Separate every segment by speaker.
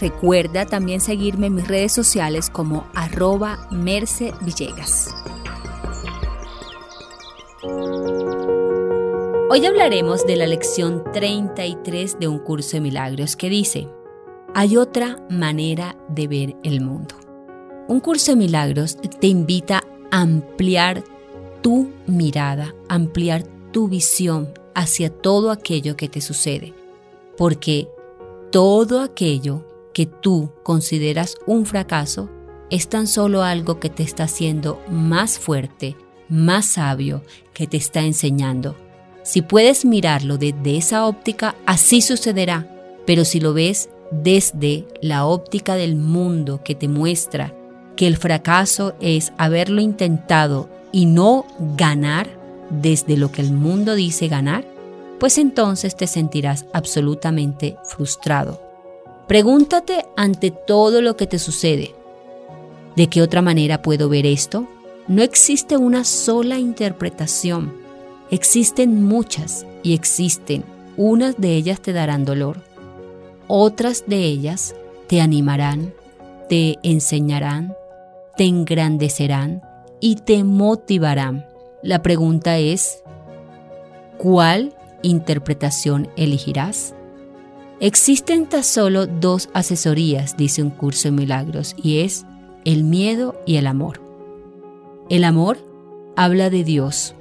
Speaker 1: Recuerda también seguirme en mis redes sociales como arroba Merce Villegas. Hoy hablaremos de la lección 33 de un curso de milagros que dice, hay otra manera de ver el mundo. Un curso de milagros te invita a ampliar tu mirada, ampliar tu visión hacia todo aquello que te sucede, porque todo aquello que tú consideras un fracaso es tan solo algo que te está haciendo más fuerte, más sabio, que te está enseñando. Si puedes mirarlo desde esa óptica, así sucederá, pero si lo ves desde la óptica del mundo que te muestra que el fracaso es haberlo intentado y no ganar desde lo que el mundo dice ganar, pues entonces te sentirás absolutamente frustrado. Pregúntate ante todo lo que te sucede, ¿de qué otra manera puedo ver esto? No existe una sola interpretación, existen muchas y existen. Unas de ellas te darán dolor, otras de ellas te animarán, te enseñarán, te engrandecerán y te motivarán. La pregunta es, ¿cuál interpretación elegirás? Existen tan solo dos asesorías, dice un curso de milagros, y es el miedo y el amor. El amor habla de Dios,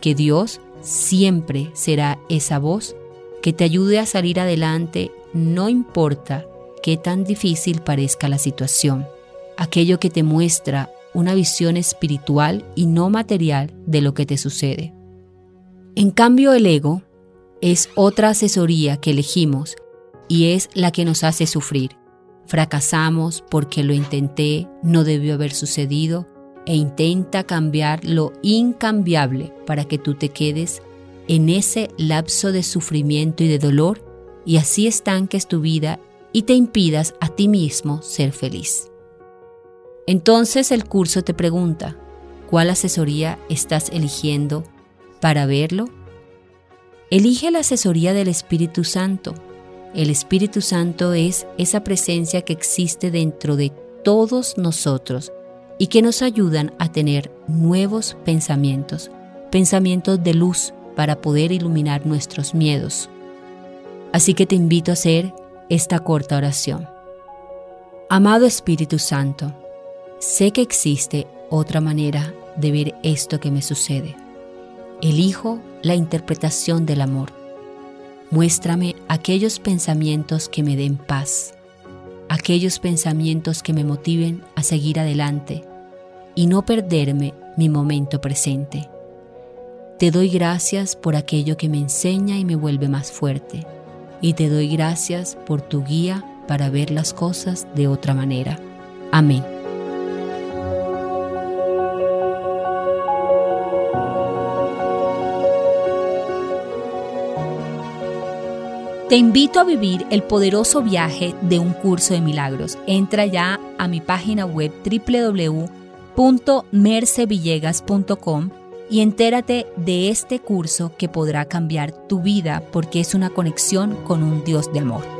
Speaker 1: que Dios siempre será esa voz que te ayude a salir adelante, no importa qué tan difícil parezca la situación, aquello que te muestra una visión espiritual y no material de lo que te sucede. En cambio, el ego es otra asesoría que elegimos y es la que nos hace sufrir. Fracasamos porque lo intenté, no debió haber sucedido e intenta cambiar lo incambiable para que tú te quedes en ese lapso de sufrimiento y de dolor y así estanques tu vida y te impidas a ti mismo ser feliz. Entonces el curso te pregunta, ¿cuál asesoría estás eligiendo para verlo? Elige la asesoría del Espíritu Santo el Espíritu Santo es esa presencia que existe dentro de todos nosotros y que nos ayudan a tener nuevos pensamientos, pensamientos de luz para poder iluminar nuestros miedos. Así que te invito a hacer esta corta oración. Amado Espíritu Santo, sé que existe otra manera de ver esto que me sucede. Elijo la interpretación del amor Muéstrame aquellos pensamientos que me den paz, aquellos pensamientos que me motiven a seguir adelante y no perderme mi momento presente. Te doy gracias por aquello que me enseña y me vuelve más fuerte, y te doy gracias por tu guía para ver las cosas de otra manera. Amén. Te invito a vivir el poderoso viaje de un curso de milagros. Entra ya a mi página web www.mercevillegas.com y entérate de este curso que podrá cambiar tu vida porque es una conexión con un Dios de amor.